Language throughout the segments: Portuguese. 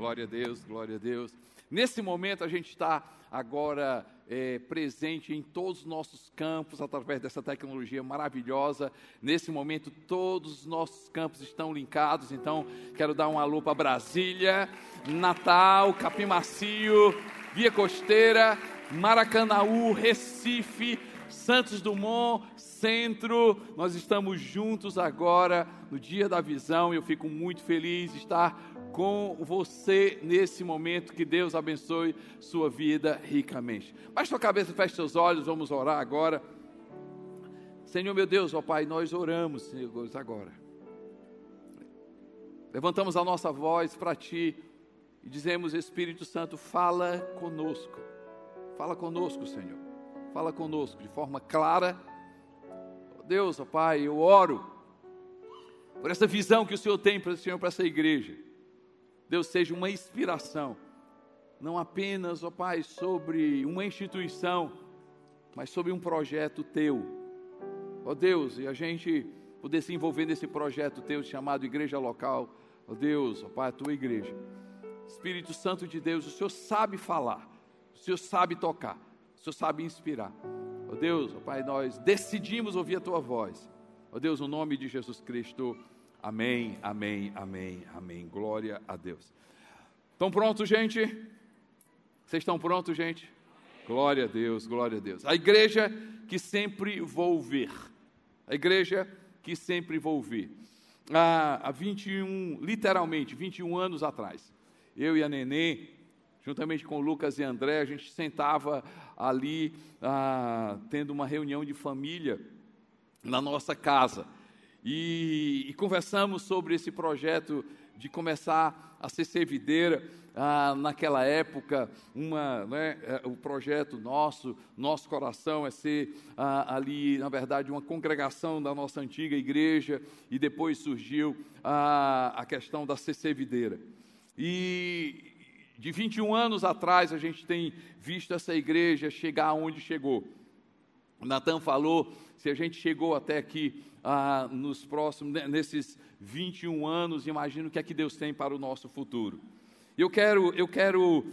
Glória a Deus, glória a Deus. Nesse momento a gente está agora é, presente em todos os nossos campos através dessa tecnologia maravilhosa. Nesse momento todos os nossos campos estão linkados, então quero dar um alô para Brasília, Natal, Capim Macio, Via Costeira, Maracanaú, Recife, Santos Dumont, Centro. Nós estamos juntos agora no dia da visão eu fico muito feliz de estar com você nesse momento. Que Deus abençoe sua vida ricamente. Baixe sua cabeça, feche seus olhos, vamos orar agora. Senhor meu Deus, ó Pai, nós oramos, Senhor, agora. Levantamos a nossa voz para Ti e dizemos: Espírito Santo, fala conosco. Fala conosco, Senhor. Fala conosco de forma clara. Deus, ó Pai, eu oro por essa visão que o Senhor tem para Senhor, para essa igreja. Deus seja uma inspiração, não apenas, ó Pai, sobre uma instituição, mas sobre um projeto teu. Ó Deus, e a gente poder se envolver nesse projeto teu chamado Igreja Local. Ó Deus, ó Pai, a tua igreja. Espírito Santo de Deus, o Senhor sabe falar, o Senhor sabe tocar, o Senhor sabe inspirar. Ó Deus, ó Pai, nós decidimos ouvir a tua voz. Ó Deus, no nome de Jesus Cristo. Amém, amém, amém, amém. Glória a Deus. Estão prontos, gente? Vocês estão prontos, gente? Glória a Deus, glória a Deus. A igreja que sempre vou ver. A igreja que sempre vou ver. Há, há 21, literalmente, 21 anos atrás, eu e a Nenê, juntamente com o Lucas e André, a gente sentava ali, ah, tendo uma reunião de família na nossa casa. E, e, conversamos sobre esse projeto de começar a ser servideira. Ah, naquela época, uma, né, é, o projeto nosso, nosso coração é ser ah, ali, na verdade, uma congregação da nossa antiga igreja, e depois surgiu ah, a questão da ser servideira. E de 21 anos atrás, a gente tem visto essa igreja chegar onde chegou. Natan falou se a gente chegou até aqui ah, nos próximos, né, nesses 21 anos, imagino o que é que Deus tem para o nosso futuro. Eu quero, eu quero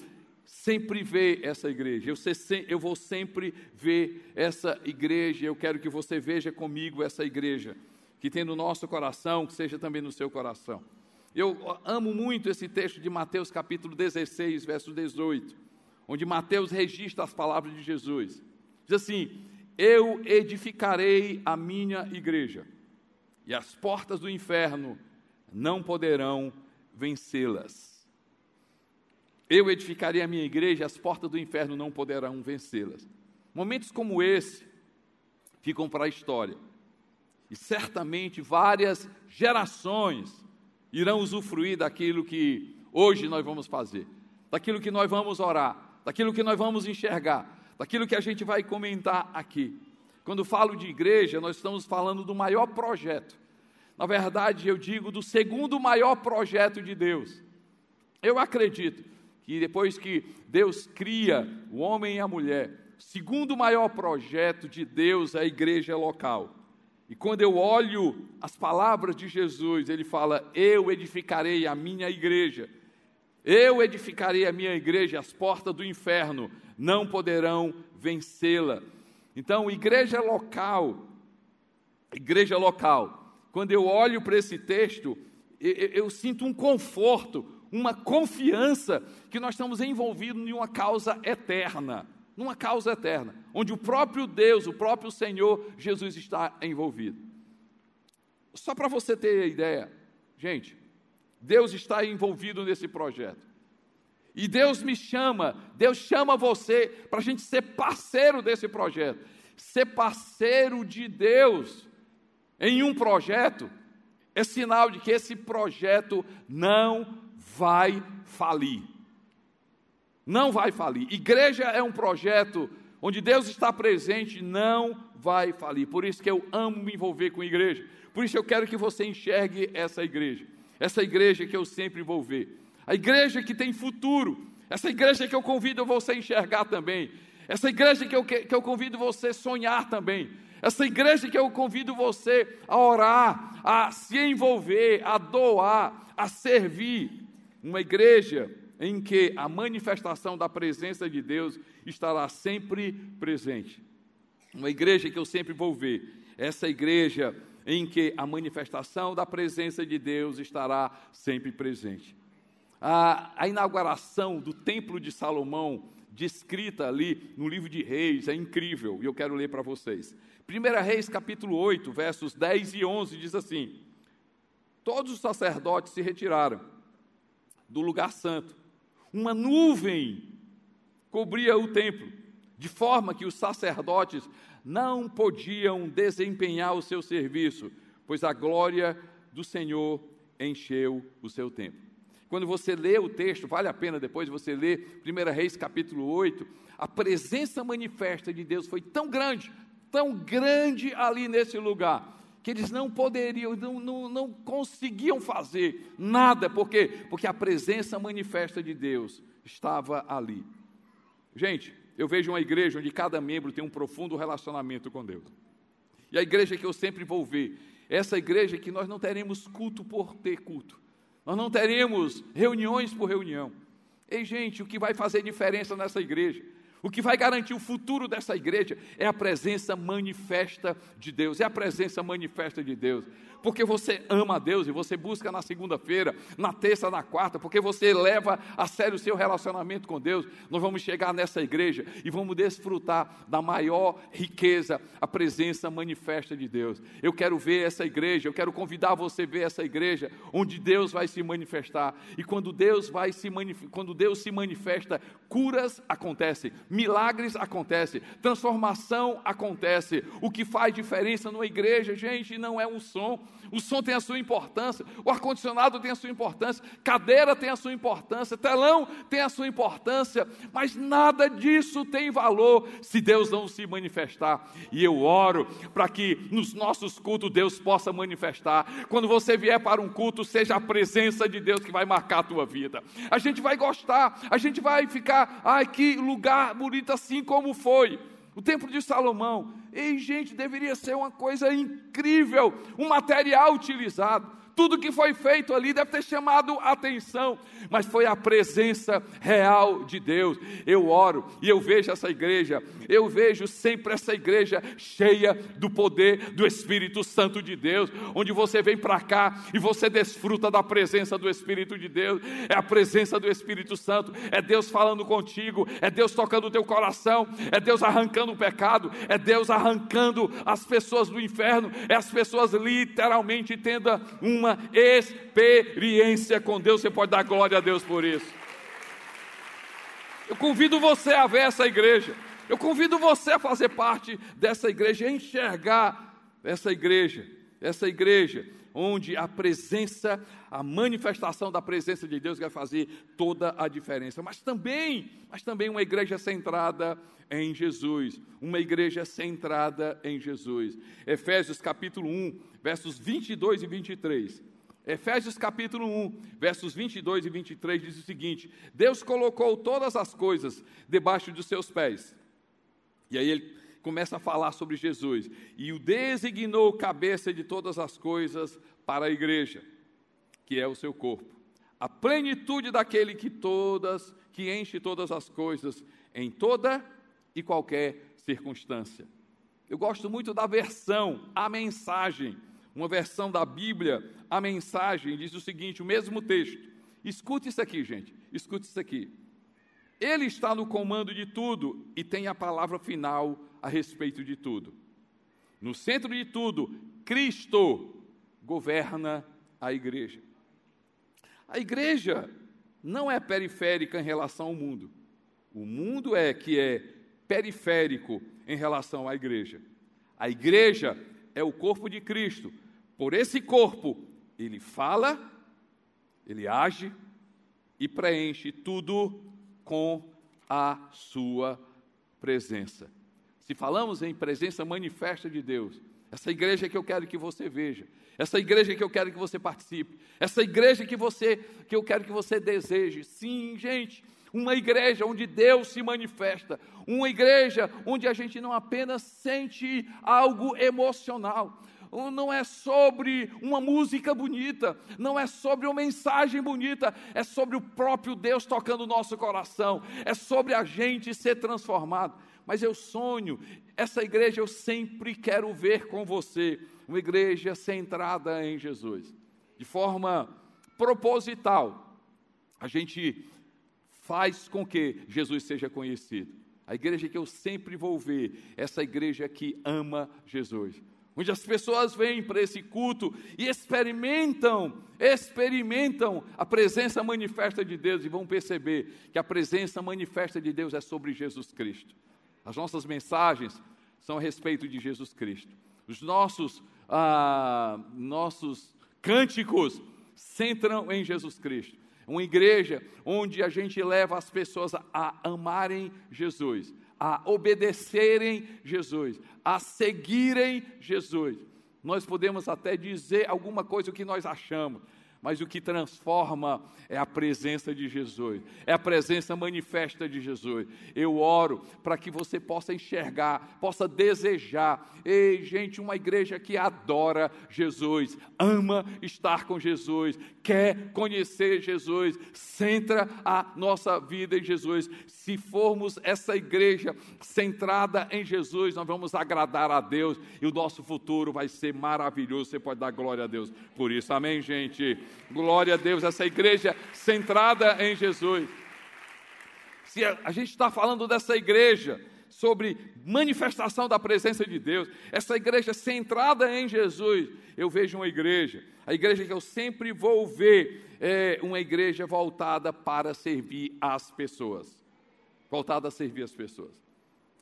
sempre ver essa igreja, eu, ser, eu vou sempre ver essa igreja, eu quero que você veja comigo essa igreja, que tem no nosso coração, que seja também no seu coração. Eu amo muito esse texto de Mateus capítulo 16, verso 18, onde Mateus registra as palavras de Jesus. Diz assim: eu edificarei a minha igreja, e as portas do inferno não poderão vencê-las. Eu edificarei a minha igreja, e as portas do inferno não poderão vencê-las. Momentos como esse ficam para a história. E certamente várias gerações irão usufruir daquilo que hoje nós vamos fazer, daquilo que nós vamos orar, daquilo que nós vamos enxergar, daquilo que a gente vai comentar aqui. Quando falo de igreja, nós estamos falando do maior projeto. Na verdade, eu digo do segundo maior projeto de Deus. Eu acredito que depois que Deus cria o homem e a mulher, o segundo maior projeto de Deus é a igreja local. E quando eu olho as palavras de Jesus, ele fala: Eu edificarei a minha igreja. Eu edificarei a minha igreja, as portas do inferno não poderão vencê-la. Então, igreja local, igreja local, quando eu olho para esse texto, eu, eu, sinto um conforto, uma confiança que nós estamos envolvidos em uma causa eterna, numa causa eterna, onde o próprio Deus, o próprio Senhor Jesus está envolvido. Só para você ter ideia, gente, Deus está envolvido nesse projeto. E Deus me chama, Deus chama você para a gente ser parceiro desse projeto. Ser parceiro de Deus em um projeto é sinal de que esse projeto não vai falir. Não vai falir. Igreja é um projeto onde Deus está presente, não vai falir. Por isso que eu amo me envolver com igreja. Por isso eu quero que você enxergue essa igreja. Essa igreja que eu sempre vou ver. A igreja que tem futuro, essa igreja que eu convido você a enxergar também, essa igreja que eu, que eu convido você a sonhar também, essa igreja que eu convido você a orar, a se envolver, a doar, a servir. uma igreja em que a manifestação da presença de Deus estará sempre presente. Uma igreja que eu sempre vou ver, essa igreja em que a manifestação da presença de Deus estará sempre presente. A, a inauguração do Templo de Salomão, descrita ali no livro de Reis, é incrível, e eu quero ler para vocês. 1 Reis, capítulo 8, versos 10 e 11, diz assim: Todos os sacerdotes se retiraram do lugar santo. Uma nuvem cobria o templo, de forma que os sacerdotes não podiam desempenhar o seu serviço, pois a glória do Senhor encheu o seu templo. Quando você lê o texto, vale a pena depois você ler 1 Reis capítulo 8, a presença manifesta de Deus foi tão grande, tão grande ali nesse lugar, que eles não poderiam, não, não, não conseguiam fazer nada, por quê? Porque a presença manifesta de Deus estava ali. Gente, eu vejo uma igreja onde cada membro tem um profundo relacionamento com Deus. E a igreja que eu sempre vou ver, essa igreja que nós não teremos culto por ter culto. Nós não teremos reuniões por reunião. Ei, gente, o que vai fazer diferença nessa igreja? O que vai garantir o futuro dessa igreja é a presença manifesta de Deus, é a presença manifesta de Deus porque você ama a Deus e você busca na segunda-feira, na terça, na quarta, porque você leva a sério o seu relacionamento com Deus, nós vamos chegar nessa igreja e vamos desfrutar da maior riqueza, a presença manifesta de Deus. Eu quero ver essa igreja, eu quero convidar você a ver essa igreja onde Deus vai se manifestar. E quando Deus vai se quando Deus se manifesta, curas acontecem, milagres acontecem, transformação acontece. O que faz diferença numa igreja, gente, não é um som, o som tem a sua importância, o ar-condicionado tem a sua importância, cadeira tem a sua importância, telão tem a sua importância, mas nada disso tem valor se Deus não se manifestar. E eu oro para que nos nossos cultos Deus possa manifestar. Quando você vier para um culto, seja a presença de Deus que vai marcar a tua vida. A gente vai gostar, a gente vai ficar, ai que lugar bonito assim como foi. O templo de Salomão, ei gente, deveria ser uma coisa incrível, um material utilizado tudo que foi feito ali deve ter chamado atenção, mas foi a presença real de Deus. Eu oro e eu vejo essa igreja, eu vejo sempre essa igreja cheia do poder do Espírito Santo de Deus, onde você vem para cá e você desfruta da presença do Espírito de Deus, é a presença do Espírito Santo, é Deus falando contigo, é Deus tocando o teu coração, é Deus arrancando o pecado, é Deus arrancando as pessoas do inferno, é as pessoas literalmente tendo uma uma experiência com Deus. Você pode dar glória a Deus por isso. Eu convido você a ver essa igreja. Eu convido você a fazer parte dessa igreja, a enxergar essa igreja, essa igreja onde a presença, a manifestação da presença de Deus vai fazer toda a diferença. Mas também, mas também uma igreja centrada em Jesus, uma igreja centrada em Jesus. Efésios capítulo 1, versos 22 e 23. Efésios capítulo 1, versos 22 e 23 diz o seguinte: Deus colocou todas as coisas debaixo dos seus pés. E aí ele começa a falar sobre Jesus. E o designou cabeça de todas as coisas para a igreja, que é o seu corpo. A plenitude daquele que todas, que enche todas as coisas em toda e qualquer circunstância. Eu gosto muito da versão, a mensagem uma versão da Bíblia, a mensagem diz o seguinte: o mesmo texto. Escute isso aqui, gente. Escute isso aqui. Ele está no comando de tudo e tem a palavra final a respeito de tudo. No centro de tudo, Cristo governa a igreja. A igreja não é periférica em relação ao mundo. O mundo é que é periférico em relação à igreja. A igreja é o corpo de Cristo, por esse corpo, ele fala, ele age e preenche tudo com a sua presença. Se falamos em presença manifesta de Deus, essa igreja que eu quero que você veja, essa igreja que eu quero que você participe, essa igreja que você que eu quero que você deseje. Sim, gente, uma igreja onde Deus se manifesta, uma igreja onde a gente não apenas sente algo emocional, não é sobre uma música bonita, não é sobre uma mensagem bonita, é sobre o próprio Deus tocando o nosso coração, é sobre a gente ser transformado. Mas eu sonho, essa igreja eu sempre quero ver com você, uma igreja centrada em Jesus, de forma proposital. A gente faz com que Jesus seja conhecido. A igreja que eu sempre vou ver, essa igreja que ama Jesus. Onde as pessoas vêm para esse culto e experimentam, experimentam a presença manifesta de Deus e vão perceber que a presença manifesta de Deus é sobre Jesus Cristo. As nossas mensagens são a respeito de Jesus Cristo. Os nossos, ah, nossos cânticos centram em Jesus Cristo. Uma igreja onde a gente leva as pessoas a amarem Jesus, a obedecerem Jesus, a seguirem Jesus. Nós podemos até dizer alguma coisa que nós achamos, mas o que transforma é a presença de Jesus, é a presença manifesta de Jesus. Eu oro para que você possa enxergar, possa desejar. Ei, gente, uma igreja que adora Jesus, ama estar com Jesus, quer conhecer Jesus, centra a nossa vida em Jesus. Se formos essa igreja centrada em Jesus, nós vamos agradar a Deus e o nosso futuro vai ser maravilhoso. Você pode dar glória a Deus por isso. Amém, gente? Glória a Deus, essa igreja centrada em Jesus. Se a, a gente está falando dessa igreja, sobre manifestação da presença de Deus, essa igreja centrada em Jesus, eu vejo uma igreja, a igreja que eu sempre vou ver, é uma igreja voltada para servir as pessoas. Voltada a servir as pessoas.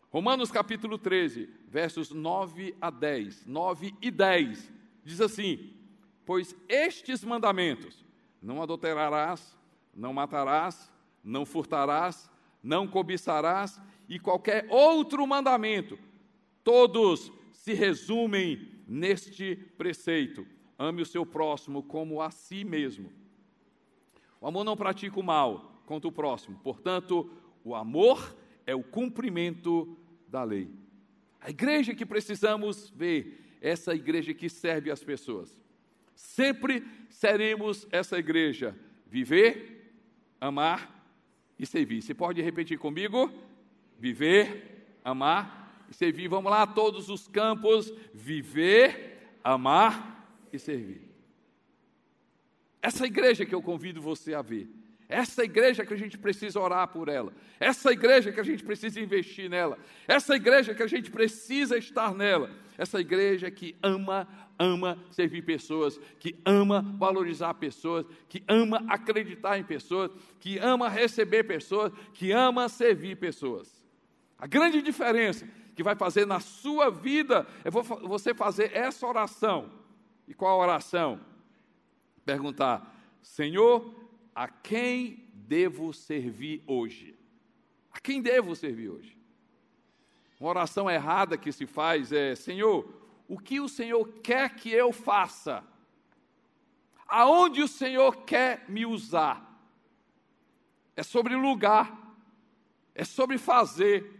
Romanos capítulo 13, versos 9 a 10, 9 e 10, diz assim: Pois estes mandamentos, não adulterarás, não matarás, não furtarás, não cobiçarás, e qualquer outro mandamento, todos se resumem neste preceito: ame o seu próximo como a si mesmo. O amor não pratica o mal contra o próximo, portanto, o amor é o cumprimento da lei. A igreja que precisamos ver, essa igreja que serve as pessoas. Sempre seremos essa igreja: viver, amar e servir. Você pode repetir comigo? Viver, amar e servir. Vamos lá, todos os campos: viver, amar e servir. Essa igreja que eu convido você a ver. Essa igreja que a gente precisa orar por ela. Essa igreja que a gente precisa investir nela. Essa igreja que a gente precisa estar nela. Essa igreja que ama, ama servir pessoas, que ama valorizar pessoas, que ama acreditar em pessoas, que ama receber pessoas, que ama servir pessoas. A grande diferença que vai fazer na sua vida é você fazer essa oração. E qual a oração? Perguntar: Senhor, a quem devo servir hoje? A quem devo servir hoje? Uma oração errada que se faz é: Senhor, o que o Senhor quer que eu faça? Aonde o Senhor quer me usar? É sobre lugar, é sobre fazer.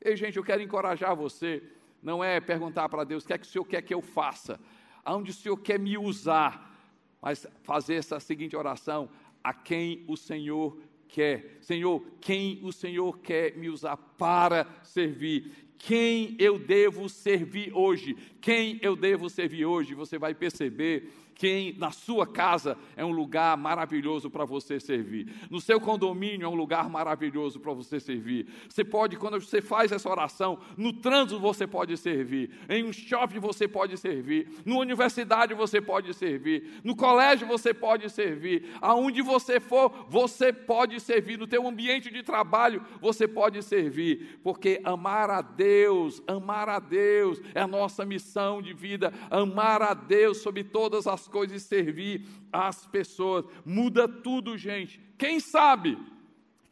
Ei, gente, eu quero encorajar você. Não é perguntar para Deus o que é que o Senhor quer que eu faça, aonde o Senhor quer me usar, mas fazer essa seguinte oração: a quem o Senhor quer. Senhor, quem o Senhor quer me usar para servir? Quem eu devo servir hoje? Quem eu devo servir hoje? Você vai perceber quem na sua casa é um lugar maravilhoso para você servir. No seu condomínio é um lugar maravilhoso para você servir. Você pode, quando você faz essa oração, no trânsito você pode servir, em um shopping você pode servir, na universidade você pode servir, no colégio você pode servir, aonde você for, você pode servir, no teu ambiente de trabalho você pode servir, porque amar a Deus, amar a Deus é a nossa missão de vida, amar a Deus sobre todas as coisas e servir as pessoas. Muda tudo, gente. Quem sabe?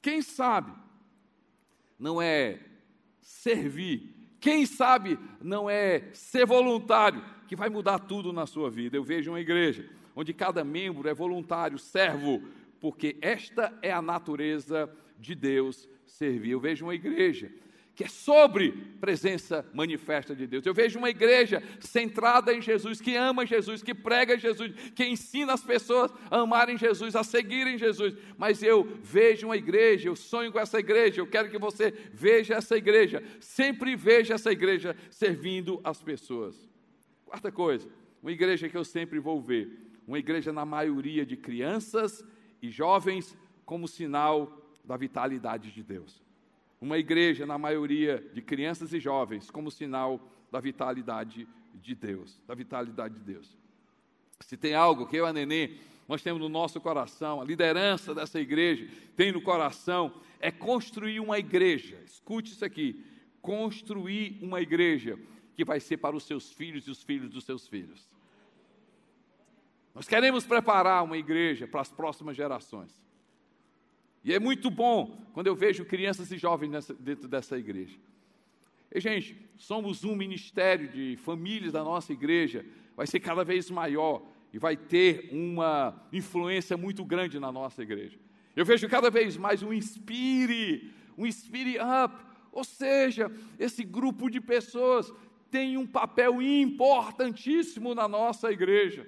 Quem sabe? Não é servir. Quem sabe não é ser voluntário que vai mudar tudo na sua vida. Eu vejo uma igreja onde cada membro é voluntário, servo, porque esta é a natureza de Deus servir. Eu vejo uma igreja que é sobre presença manifesta de Deus. Eu vejo uma igreja centrada em Jesus, que ama Jesus, que prega Jesus, que ensina as pessoas a amarem Jesus, a seguirem Jesus. Mas eu vejo uma igreja, eu sonho com essa igreja, eu quero que você veja essa igreja, sempre veja essa igreja servindo as pessoas. Quarta coisa, uma igreja que eu sempre vou ver, uma igreja na maioria de crianças e jovens como sinal da vitalidade de Deus uma igreja, na maioria de crianças e jovens, como sinal da vitalidade de Deus, da vitalidade de Deus. Se tem algo que eu a Nenê, nós temos no nosso coração, a liderança dessa igreja tem no coração, é construir uma igreja, escute isso aqui, construir uma igreja que vai ser para os seus filhos e os filhos dos seus filhos. Nós queremos preparar uma igreja para as próximas gerações. E é muito bom quando eu vejo crianças e jovens nessa, dentro dessa igreja. E, gente, somos um ministério de famílias da nossa igreja, vai ser cada vez maior e vai ter uma influência muito grande na nossa igreja. Eu vejo cada vez mais um inspire, um inspire up, ou seja, esse grupo de pessoas tem um papel importantíssimo na nossa igreja.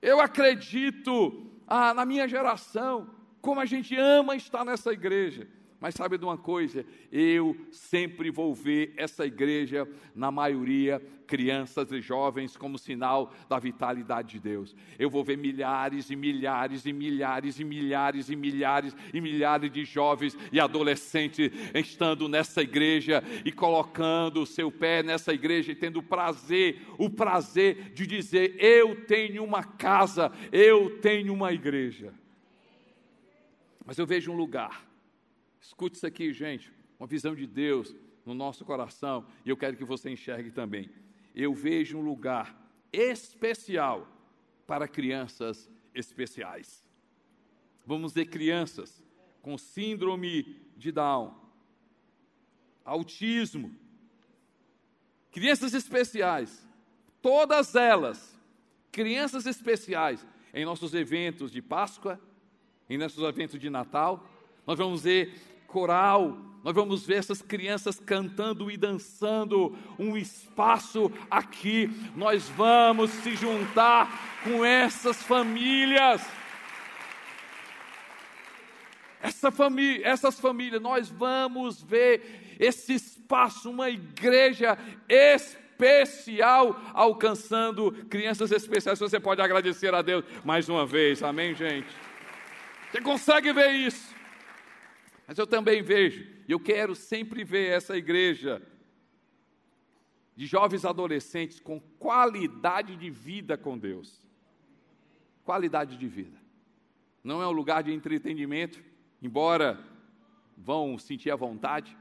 Eu acredito, ah, na minha geração, como a gente ama estar nessa igreja. Mas sabe de uma coisa? Eu sempre vou ver essa igreja, na maioria, crianças e jovens, como sinal da vitalidade de Deus. Eu vou ver milhares e milhares e milhares e milhares e milhares e milhares de jovens e adolescentes estando nessa igreja e colocando o seu pé nessa igreja e tendo o prazer, o prazer de dizer: Eu tenho uma casa, eu tenho uma igreja. Mas eu vejo um lugar. Escute isso aqui, gente. Uma visão de Deus no nosso coração. E eu quero que você enxergue também. Eu vejo um lugar especial para crianças especiais. Vamos ver crianças com síndrome de Down, autismo, crianças especiais, todas elas, crianças especiais, em nossos eventos de Páscoa, em nossos eventos de Natal. Nós vamos ver coral, nós vamos ver essas crianças cantando e dançando um espaço aqui. Nós vamos se juntar com essas famílias. Essa família, essas famílias, nós vamos ver esse espaço, uma igreja especial alcançando crianças especiais. Você pode agradecer a Deus mais uma vez, amém, gente? Você consegue ver isso? Mas eu também vejo, e eu quero sempre ver essa igreja de jovens adolescentes com qualidade de vida com Deus. Qualidade de vida. Não é um lugar de entretenimento, embora vão sentir a vontade.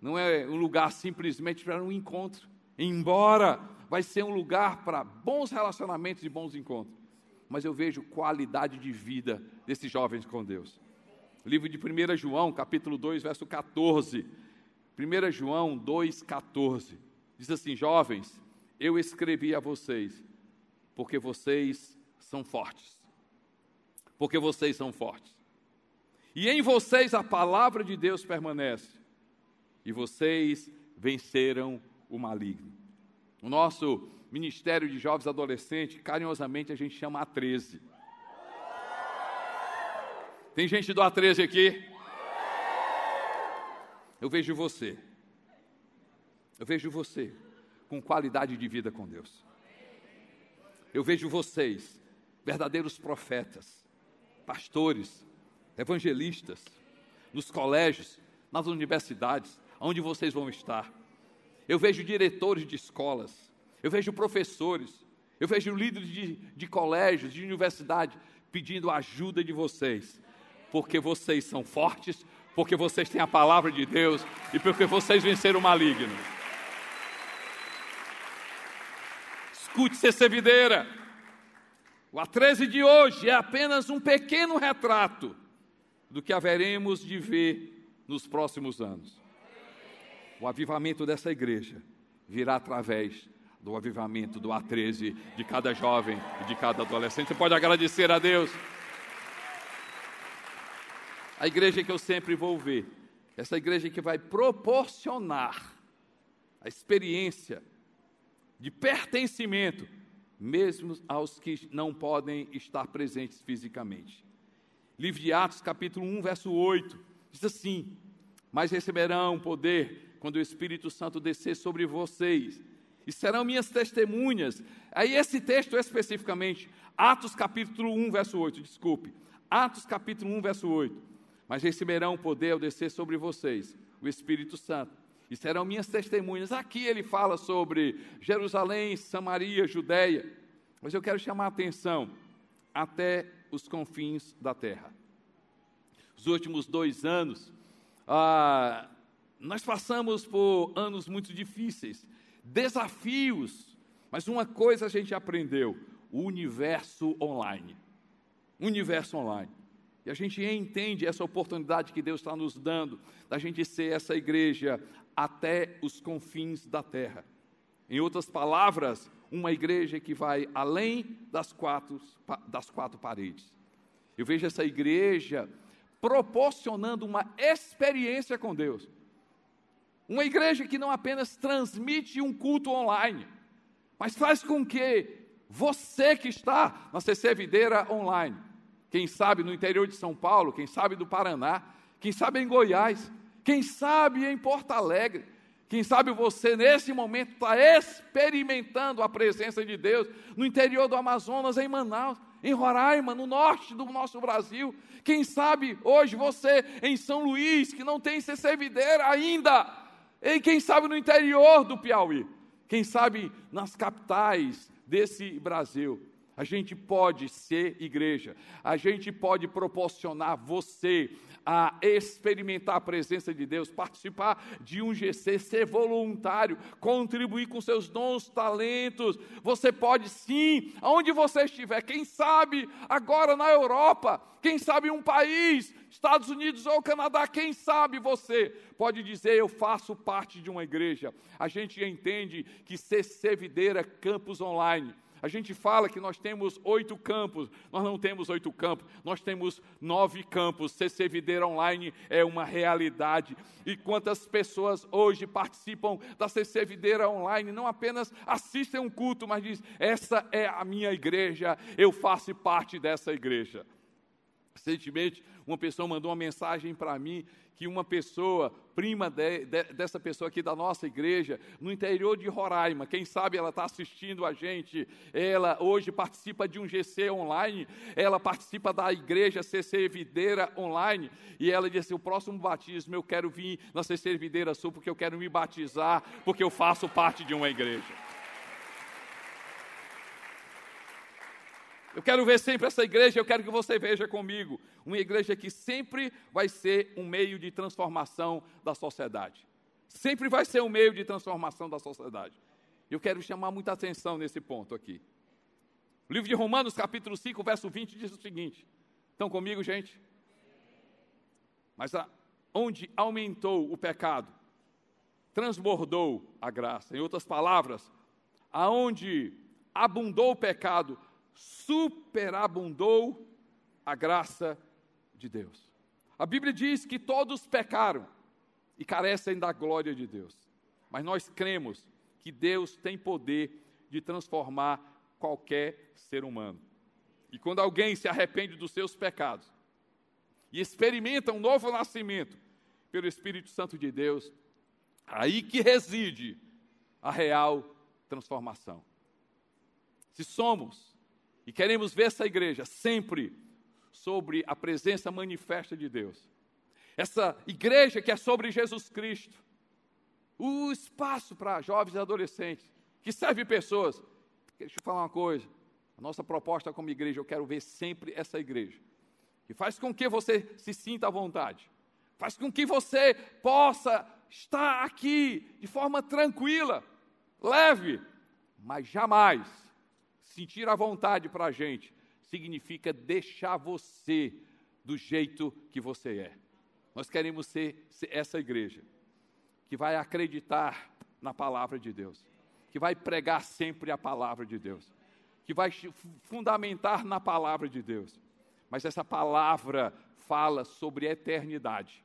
Não é um lugar simplesmente para um encontro, embora vai ser um lugar para bons relacionamentos e bons encontros mas eu vejo qualidade de vida desses jovens com Deus. Livro de 1 João, capítulo 2, verso 14. 1 João 2, 14. Diz assim: Jovens, eu escrevi a vocês, porque vocês são fortes. Porque vocês são fortes. E em vocês a palavra de Deus permanece. E vocês venceram o maligno. O nosso Ministério de Jovens Adolescentes, carinhosamente a gente chama A13. Tem gente do A13 aqui? Eu vejo você. Eu vejo você com qualidade de vida com Deus. Eu vejo vocês, verdadeiros profetas, pastores, evangelistas, nos colégios, nas universidades, onde vocês vão estar. Eu vejo diretores de escolas, eu vejo professores, eu vejo líderes de, de colégios, de universidade, pedindo ajuda de vocês, porque vocês são fortes, porque vocês têm a palavra de Deus e porque vocês venceram o maligno. Escute-se essa videira. O A13 de hoje é apenas um pequeno retrato do que haveremos de ver nos próximos anos. O avivamento dessa igreja virá através do avivamento do A13 de cada jovem e de cada adolescente. Você pode agradecer a Deus. A igreja que eu sempre vou ver Essa igreja que vai proporcionar a experiência de pertencimento, mesmo aos que não podem estar presentes fisicamente. Livro de Atos, capítulo 1, verso 8, diz assim: Mas receberão poder quando o Espírito Santo descer sobre vocês, e serão minhas testemunhas. Aí, esse texto especificamente, Atos capítulo 1, verso 8, desculpe. Atos capítulo 1, verso 8. Mas receberão poder ao descer sobre vocês, o Espírito Santo, e serão minhas testemunhas. Aqui ele fala sobre Jerusalém, Samaria, Judéia. Mas eu quero chamar a atenção até os confins da terra. Os últimos dois anos, ah, nós passamos por anos muito difíceis, desafios, mas uma coisa a gente aprendeu: o universo online. Universo online. E a gente entende essa oportunidade que Deus está nos dando, da gente ser essa igreja até os confins da terra. Em outras palavras, uma igreja que vai além das quatro, das quatro paredes. Eu vejo essa igreja proporcionando uma experiência com Deus. Uma igreja que não apenas transmite um culto online, mas faz com que você que está na CC Videira online, quem sabe no interior de São Paulo, quem sabe do Paraná, quem sabe em Goiás, quem sabe em Porto Alegre, quem sabe você nesse momento está experimentando a presença de Deus no interior do Amazonas, em Manaus, em Roraima, no norte do nosso Brasil. Quem sabe hoje você em São Luís, que não tem CC Videira ainda, e quem sabe no interior do Piauí, quem sabe nas capitais desse Brasil. A gente pode ser igreja, a gente pode proporcionar você a experimentar a presença de Deus, participar de um GC, ser voluntário, contribuir com seus dons, talentos. Você pode sim, aonde você estiver, quem sabe agora na Europa, quem sabe um país, Estados Unidos ou Canadá, quem sabe você pode dizer: Eu faço parte de uma igreja. A gente entende que ser servideira campus online a gente fala que nós temos oito campos, nós não temos oito campos, nós temos nove campos. CC Videira Online é uma realidade. E quantas pessoas hoje participam da CC Videira Online, não apenas assistem um culto, mas diz: essa é a minha igreja, eu faço parte dessa igreja. Recentemente, uma pessoa mandou uma mensagem para mim que uma pessoa, prima de, de, dessa pessoa aqui da nossa igreja, no interior de Roraima, quem sabe ela está assistindo a gente, ela hoje participa de um GC online, ela participa da igreja CC Videira online, e ela disse: o próximo batismo eu quero vir na CC Videira Sul, porque eu quero me batizar, porque eu faço parte de uma igreja. Eu quero ver sempre essa igreja, eu quero que você veja comigo. Uma igreja que sempre vai ser um meio de transformação da sociedade. Sempre vai ser um meio de transformação da sociedade. Eu quero chamar muita atenção nesse ponto aqui. O livro de Romanos, capítulo 5, verso 20, diz o seguinte: Estão comigo, gente? Mas a, onde aumentou o pecado, transbordou a graça. Em outras palavras, aonde abundou o pecado, superabundou a graça de Deus. A Bíblia diz que todos pecaram e carecem da glória de Deus. Mas nós cremos que Deus tem poder de transformar qualquer ser humano. E quando alguém se arrepende dos seus pecados e experimenta um novo nascimento pelo Espírito Santo de Deus, aí que reside a real transformação. Se somos e queremos ver essa igreja sempre sobre a presença manifesta de Deus. Essa igreja que é sobre Jesus Cristo. O espaço para jovens e adolescentes, que serve pessoas. Deixa eu falar uma coisa. A nossa proposta como igreja, eu quero ver sempre essa igreja. Que faz com que você se sinta à vontade. Faz com que você possa estar aqui de forma tranquila, leve, mas jamais sentir a vontade para a gente, significa deixar você do jeito que você é. Nós queremos ser, ser essa igreja que vai acreditar na palavra de Deus, que vai pregar sempre a palavra de Deus, que vai fundamentar na palavra de Deus. Mas essa palavra fala sobre a eternidade.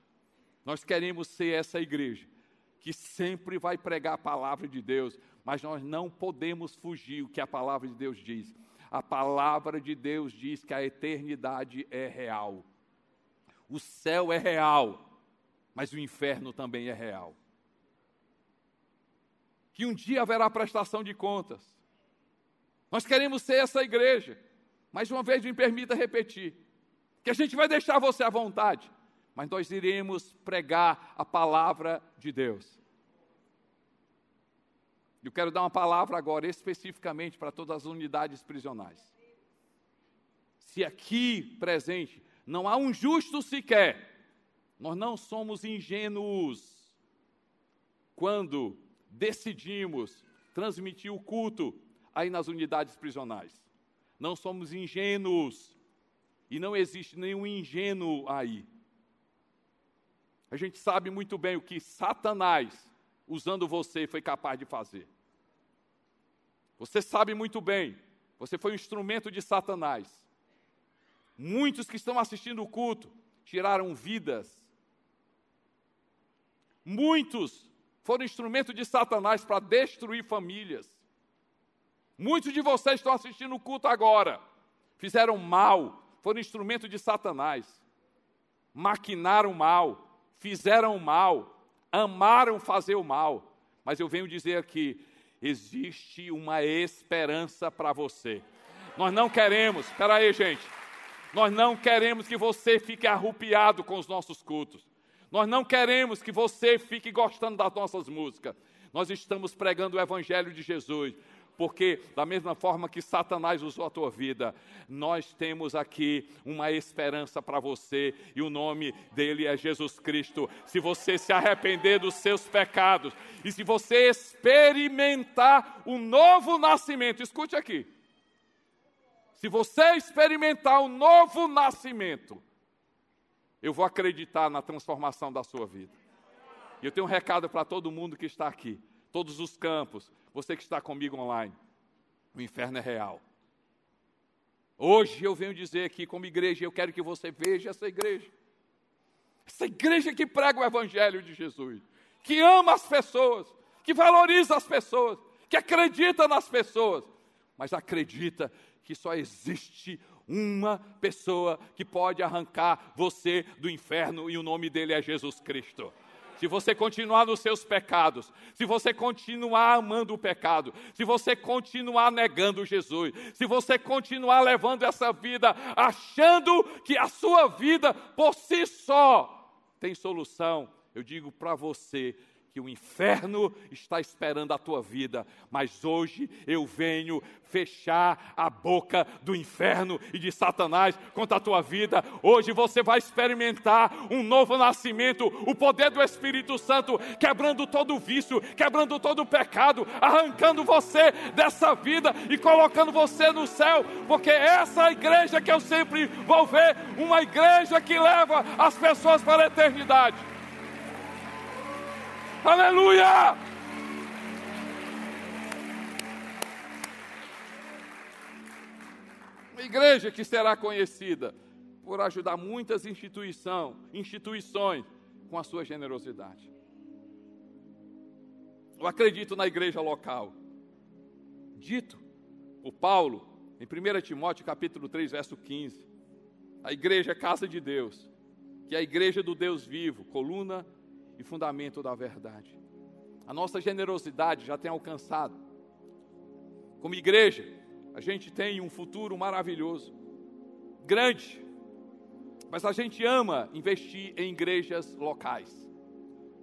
Nós queremos ser essa igreja que sempre vai pregar a palavra de Deus, mas nós não podemos fugir o que a palavra de Deus diz. A palavra de Deus diz que a eternidade é real. O céu é real, mas o inferno também é real. Que um dia haverá prestação de contas. Nós queremos ser essa igreja. Mais uma vez, me permita repetir: que a gente vai deixar você à vontade, mas nós iremos pregar a palavra de Deus. Eu quero dar uma palavra agora especificamente para todas as unidades prisionais. Se aqui presente não há um justo sequer, nós não somos ingênuos quando decidimos transmitir o culto aí nas unidades prisionais. Não somos ingênuos e não existe nenhum ingênuo aí. A gente sabe muito bem o que Satanás, usando você, foi capaz de fazer. Você sabe muito bem, você foi um instrumento de Satanás. Muitos que estão assistindo o culto tiraram vidas. Muitos foram instrumento de Satanás para destruir famílias. Muitos de vocês estão assistindo o culto agora, fizeram mal, foram instrumento de Satanás, maquinaram mal, fizeram mal, amaram fazer o mal. Mas eu venho dizer aqui: existe uma esperança para você. Nós não queremos, espera aí, gente. Nós não queremos que você fique arrupiado com os nossos cultos. Nós não queremos que você fique gostando das nossas músicas. Nós estamos pregando o Evangelho de Jesus porque da mesma forma que Satanás usou a tua vida, nós temos aqui uma esperança para você e o nome dele é Jesus Cristo. Se você se arrepender dos seus pecados e se você experimentar o novo nascimento, escute aqui. Se você experimentar o novo nascimento, eu vou acreditar na transformação da sua vida. E eu tenho um recado para todo mundo que está aqui todos os campos, você que está comigo online, o inferno é real. Hoje eu venho dizer aqui, como igreja, eu quero que você veja essa igreja. Essa igreja que prega o Evangelho de Jesus, que ama as pessoas, que valoriza as pessoas, que acredita nas pessoas, mas acredita que só existe uma pessoa que pode arrancar você do inferno e o nome dele é Jesus Cristo se você continuar nos seus pecados, se você continuar amando o pecado, se você continuar negando Jesus, se você continuar levando essa vida achando que a sua vida por si só tem solução, eu digo para você que o inferno está esperando a tua vida, mas hoje eu venho fechar a boca do inferno e de Satanás contra a tua vida. Hoje você vai experimentar um novo nascimento, o poder do Espírito Santo quebrando todo o vício, quebrando todo o pecado, arrancando você dessa vida e colocando você no céu, porque essa é igreja que eu sempre vou ver, uma igreja que leva as pessoas para a eternidade. Aleluia! Uma igreja que será conhecida por ajudar muitas instituição, instituições com a sua generosidade. Eu acredito na igreja local. Dito por Paulo, em 1 Timóteo capítulo 3, verso 15. A igreja é casa de Deus, que é a igreja do Deus vivo, coluna e fundamento da verdade. A nossa generosidade já tem alcançado. Como igreja, a gente tem um futuro maravilhoso, grande, mas a gente ama investir em igrejas locais,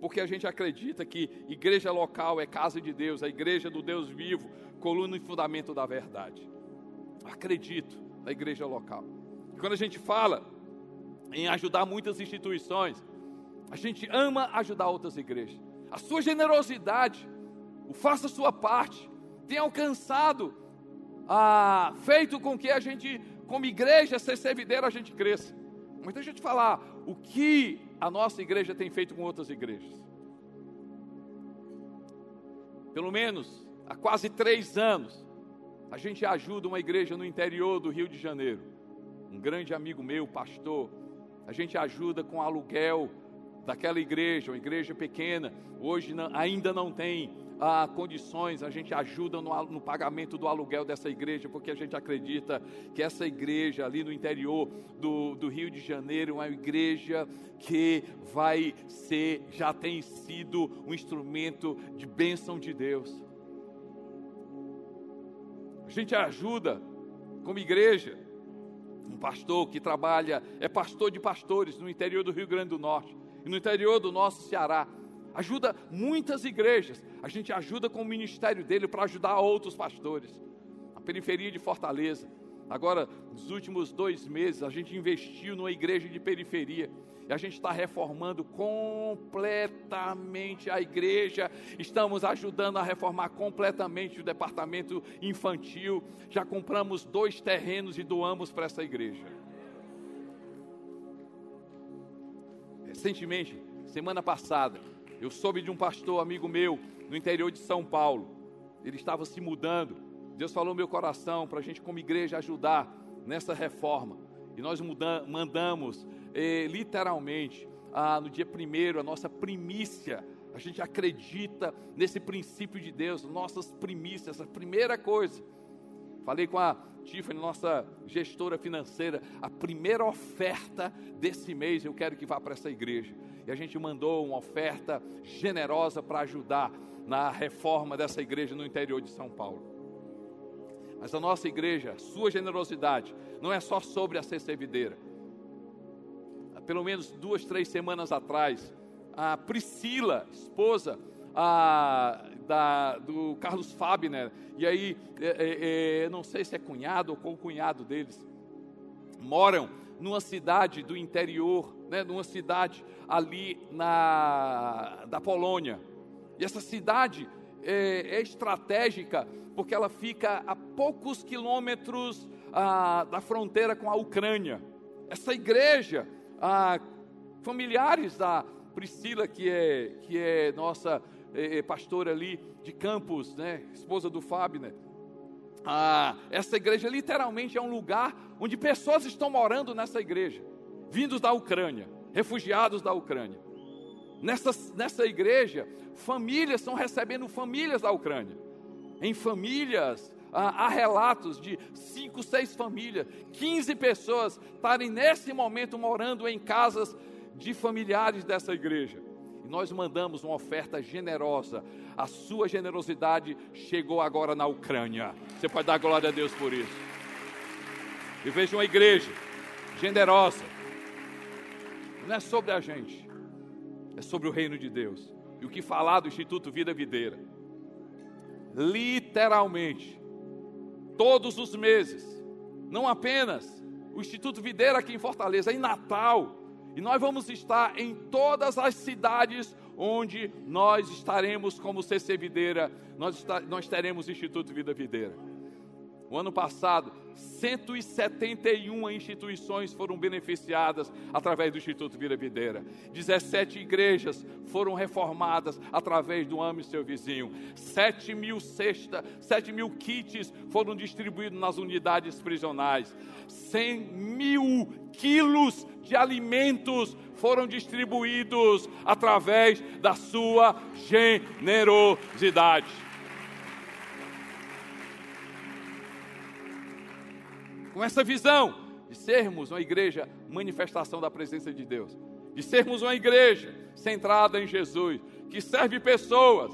porque a gente acredita que igreja local é casa de Deus, a igreja do Deus vivo, coluna e fundamento da verdade. Acredito na igreja local. E quando a gente fala em ajudar muitas instituições, a gente ama ajudar outras igrejas. A sua generosidade, o faça a sua parte, tem alcançado, ah, feito com que a gente, como igreja, ser servideira, a gente cresça. Muita gente falar o que a nossa igreja tem feito com outras igrejas. Pelo menos há quase três anos, a gente ajuda uma igreja no interior do Rio de Janeiro. Um grande amigo meu, pastor, a gente ajuda com aluguel daquela igreja, uma igreja pequena, hoje não, ainda não tem ah, condições, a gente ajuda no, no, pagamento do aluguel dessa igreja, porque a gente acredita que essa igreja ali no interior do, do Rio de Janeiro é uma igreja que vai ser, já tem sido um instrumento de bênção de Deus. A gente ajuda como igreja, um pastor que trabalha, é pastor de pastores no interior do Rio Grande do Norte e no interior do nosso Ceará. Ajuda muitas igrejas. A gente ajuda com o ministério dele para ajudar outros pastores. A periferia de Fortaleza. Agora, nos últimos dois meses, a gente investiu numa igreja de periferia. E a gente está reformando completamente a igreja. Estamos ajudando a reformar completamente o departamento infantil. Já compramos dois terrenos e doamos para essa igreja. Recentemente, semana passada, eu soube de um pastor amigo meu no interior de São Paulo. Ele estava se mudando. Deus falou no meu coração para a gente, como igreja, ajudar nessa reforma. E nós mudamos, mandamos, eh, literalmente, ah, no dia primeiro, a nossa primícia. A gente acredita nesse princípio de Deus, nossas primícias, a primeira coisa. Falei com a Tiffany, nossa gestora financeira, a primeira oferta desse mês eu quero que vá para essa igreja. E a gente mandou uma oferta generosa para ajudar na reforma dessa igreja no interior de São Paulo. Mas a nossa igreja, sua generosidade, não é só sobre a CC Videira. Pelo menos duas, três semanas atrás, a Priscila, esposa a, da, do Carlos Fabner, e aí, é, é, é, não sei se é cunhado ou co-cunhado deles, moram numa cidade do interior, né, numa cidade ali na, da Polônia. E essa cidade é, é estratégica porque ela fica a poucos quilômetros ah, da fronteira com a Ucrânia. Essa igreja, ah, familiares da Priscila, que é, que é nossa eh, ali de Campos, né, esposa do Fábio, né? Ah, essa igreja literalmente é um lugar onde pessoas estão morando nessa igreja, vindos da Ucrânia, refugiados da Ucrânia. Nessa, nessa igreja, famílias estão recebendo famílias da Ucrânia. Em famílias, há relatos de cinco, seis famílias, 15 pessoas estarem nesse momento morando em casas de familiares dessa igreja e nós mandamos uma oferta generosa. A sua generosidade chegou agora na Ucrânia. Você pode dar glória a Deus por isso. E veja uma igreja generosa. Não é sobre a gente, é sobre o reino de Deus. E o que falar do Instituto Vida Videira? Literalmente, todos os meses, não apenas o Instituto Videira aqui em Fortaleza, em Natal, e nós vamos estar em todas as cidades onde nós estaremos como CC Videira, nós, está, nós teremos Instituto Vida Videira. O ano passado, 171 instituições foram beneficiadas através do Instituto Vida Videira. 17 igrejas foram reformadas através do Ame Seu Vizinho. 7 mil cestas, 7 mil kits foram distribuídos nas unidades prisionais. 100 mil quilos de alimentos foram distribuídos através da sua generosidade. Com essa visão de sermos uma igreja manifestação da presença de Deus, de sermos uma igreja centrada em Jesus, que serve pessoas,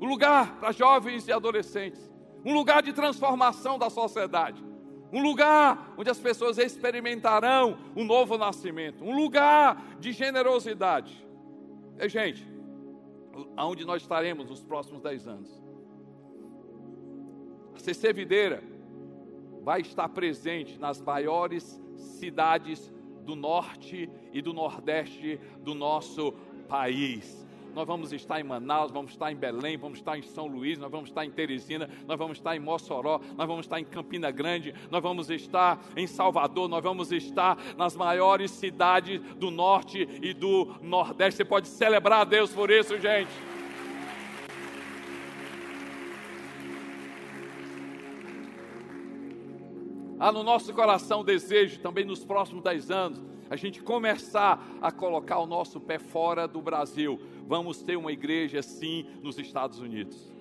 um lugar para jovens e adolescentes, um lugar de transformação da sociedade, um lugar onde as pessoas experimentarão um novo nascimento, um lugar de generosidade. E, gente, aonde nós estaremos nos próximos dez anos? A CC Videira vai estar presente nas maiores cidades do norte e do nordeste do nosso país. Nós vamos estar em Manaus, vamos estar em Belém, vamos estar em São Luís, nós vamos estar em Teresina, nós vamos estar em Mossoró, nós vamos estar em Campina Grande, nós vamos estar em Salvador, nós vamos estar nas maiores cidades do norte e do nordeste. Você pode celebrar a Deus por isso, gente. Há no nosso coração desejo também nos próximos dez anos a gente começar a colocar o nosso pé fora do Brasil, vamos ter uma igreja sim nos Estados Unidos.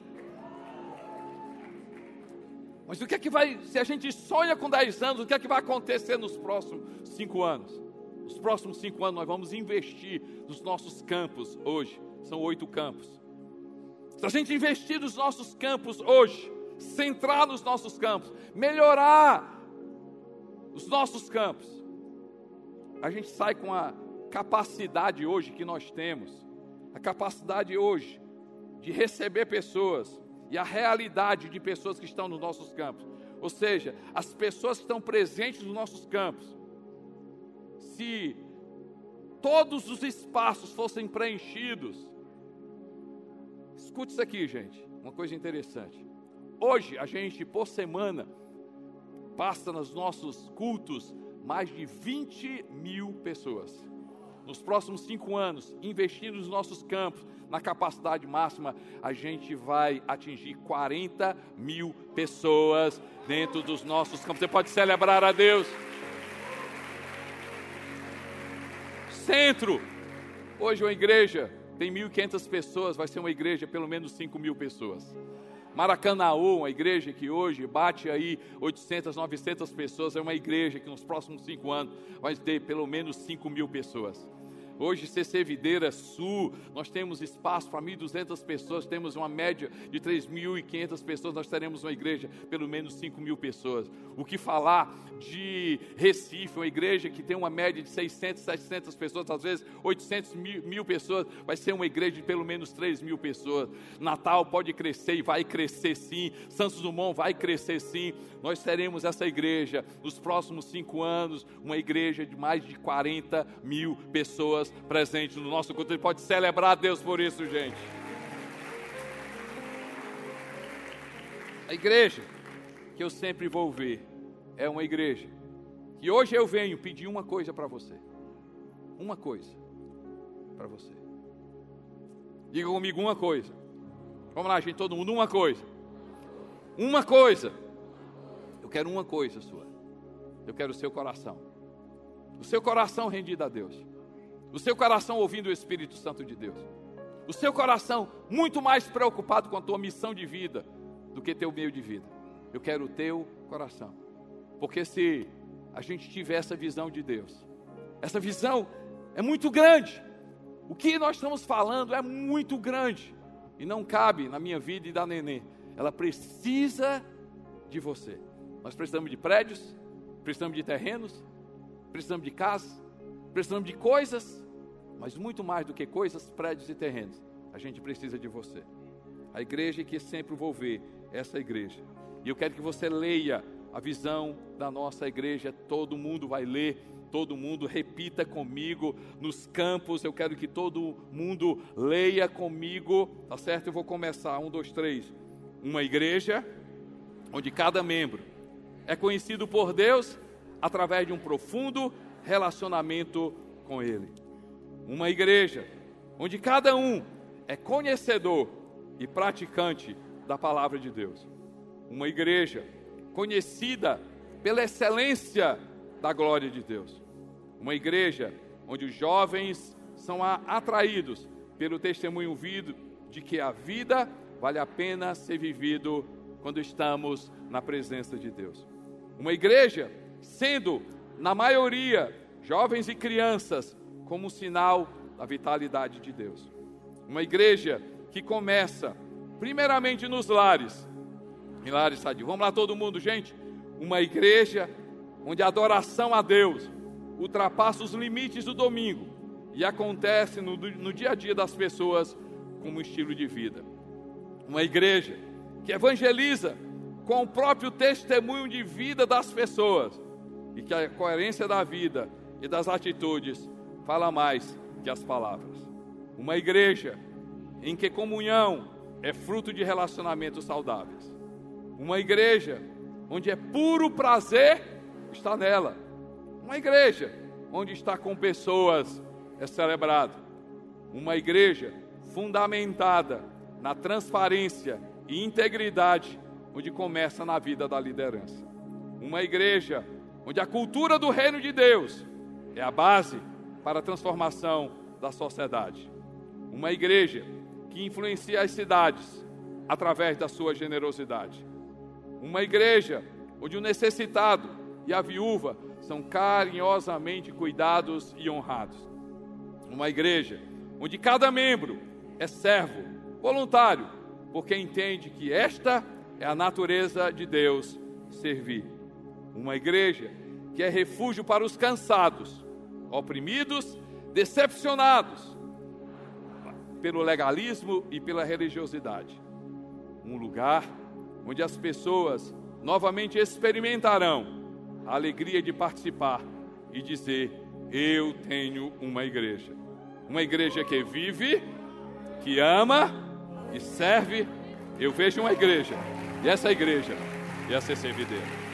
Mas o que é que vai, se a gente sonha com 10 anos, o que é que vai acontecer nos próximos 5 anos? Nos próximos 5 anos nós vamos investir nos nossos campos hoje, são oito campos. Se a gente investir nos nossos campos hoje, centrar nos nossos campos, melhorar os nossos campos, a gente sai com a capacidade hoje que nós temos, a capacidade hoje de receber pessoas e a realidade de pessoas que estão nos nossos campos. Ou seja, as pessoas que estão presentes nos nossos campos. Se todos os espaços fossem preenchidos, escute isso aqui, gente, uma coisa interessante. Hoje a gente, por semana, passa nos nossos cultos mais de 20 mil pessoas. Nos próximos cinco anos, investindo nos nossos campos, na capacidade máxima, a gente vai atingir 40 mil pessoas dentro dos nossos campos. Você pode celebrar a Deus. Centro. Hoje uma igreja tem 1.500 pessoas, vai ser uma igreja pelo menos 5 mil pessoas. Maracanaú, uma igreja que hoje bate aí 800, 900 pessoas, é uma igreja que nos próximos cinco anos vai ter pelo menos 5 mil pessoas. Hoje, CC Videira Sul, nós temos espaço para 1.200 pessoas, temos uma média de 3.500 pessoas, nós teremos uma igreja pelo menos 5 mil pessoas. O que falar de Recife, uma igreja que tem uma média de 600, 700 pessoas, às vezes 800 mil, pessoas, vai ser uma igreja de pelo menos 3 mil pessoas. Natal pode crescer e vai crescer sim, Santos Dumont vai crescer sim. Nós teremos essa igreja nos próximos cinco anos, uma igreja de mais de 40 mil pessoas pessoas presentes no nosso culto. Ele pode celebrar a Deus por isso, gente. A igreja que eu sempre vou ver é uma igreja que hoje eu venho pedir uma coisa para você. Uma coisa para você. Diga comigo uma coisa. Vamos lá, gente, todo mundo, uma coisa. Uma coisa. Eu quero uma coisa sua. Eu quero o seu coração. O seu coração rendido a Deus o seu coração ouvindo o Espírito Santo de Deus, o seu coração muito mais preocupado com a tua missão de vida do que teu meio de vida. Eu quero o teu coração, porque se a gente tiver essa visão de Deus, essa visão é muito grande. O que nós estamos falando é muito grande e não cabe na minha vida e da neném. Ela precisa de você. Nós precisamos de prédios, precisamos de terrenos, precisamos de casas, precisamos de coisas, mas muito mais do que coisas, prédios e terrenos. A gente precisa de você. A igreja que sempre vou ver, essa igreja. E eu quero que você leia a visão da nossa igreja. Todo mundo vai ler, todo mundo repita comigo nos campos. Eu quero que todo mundo leia comigo, tá certo? Eu vou começar. Um, dois, três. Uma igreja onde cada membro é conhecido por Deus através de um profundo relacionamento com Ele. Uma igreja onde cada um é conhecedor e praticante da palavra de Deus. Uma igreja conhecida pela excelência da glória de Deus. Uma igreja onde os jovens são atraídos pelo testemunho ouvido de que a vida vale a pena ser vivido quando estamos na presença de Deus. Uma igreja sendo na maioria, jovens e crianças, como um sinal da vitalidade de Deus. Uma igreja que começa, primeiramente nos lares, em lares sadios. Vamos lá, todo mundo, gente? Uma igreja onde a adoração a Deus ultrapassa os limites do domingo e acontece no, no dia a dia das pessoas como estilo de vida. Uma igreja que evangeliza com o próprio testemunho de vida das pessoas e que a coerência da vida e das atitudes fala mais que as palavras. Uma igreja em que comunhão é fruto de relacionamentos saudáveis. Uma igreja onde é puro prazer está nela. Uma igreja onde está com pessoas é celebrado. Uma igreja fundamentada na transparência e integridade, onde começa na vida da liderança. Uma igreja onde a cultura do reino de Deus é a base para a transformação da sociedade. Uma igreja que influencia as cidades através da sua generosidade. Uma igreja onde o necessitado e a viúva são carinhosamente cuidados e honrados. Uma igreja onde cada membro é servo, voluntário, porque entende que esta é a natureza de Deus servir. Uma igreja que é refúgio para os cansados, oprimidos, decepcionados pelo legalismo e pela religiosidade. Um lugar onde as pessoas novamente experimentarão a alegria de participar e dizer: Eu tenho uma igreja. Uma igreja que vive, que ama, que serve. Eu vejo uma igreja, e essa igreja ia ser servideira.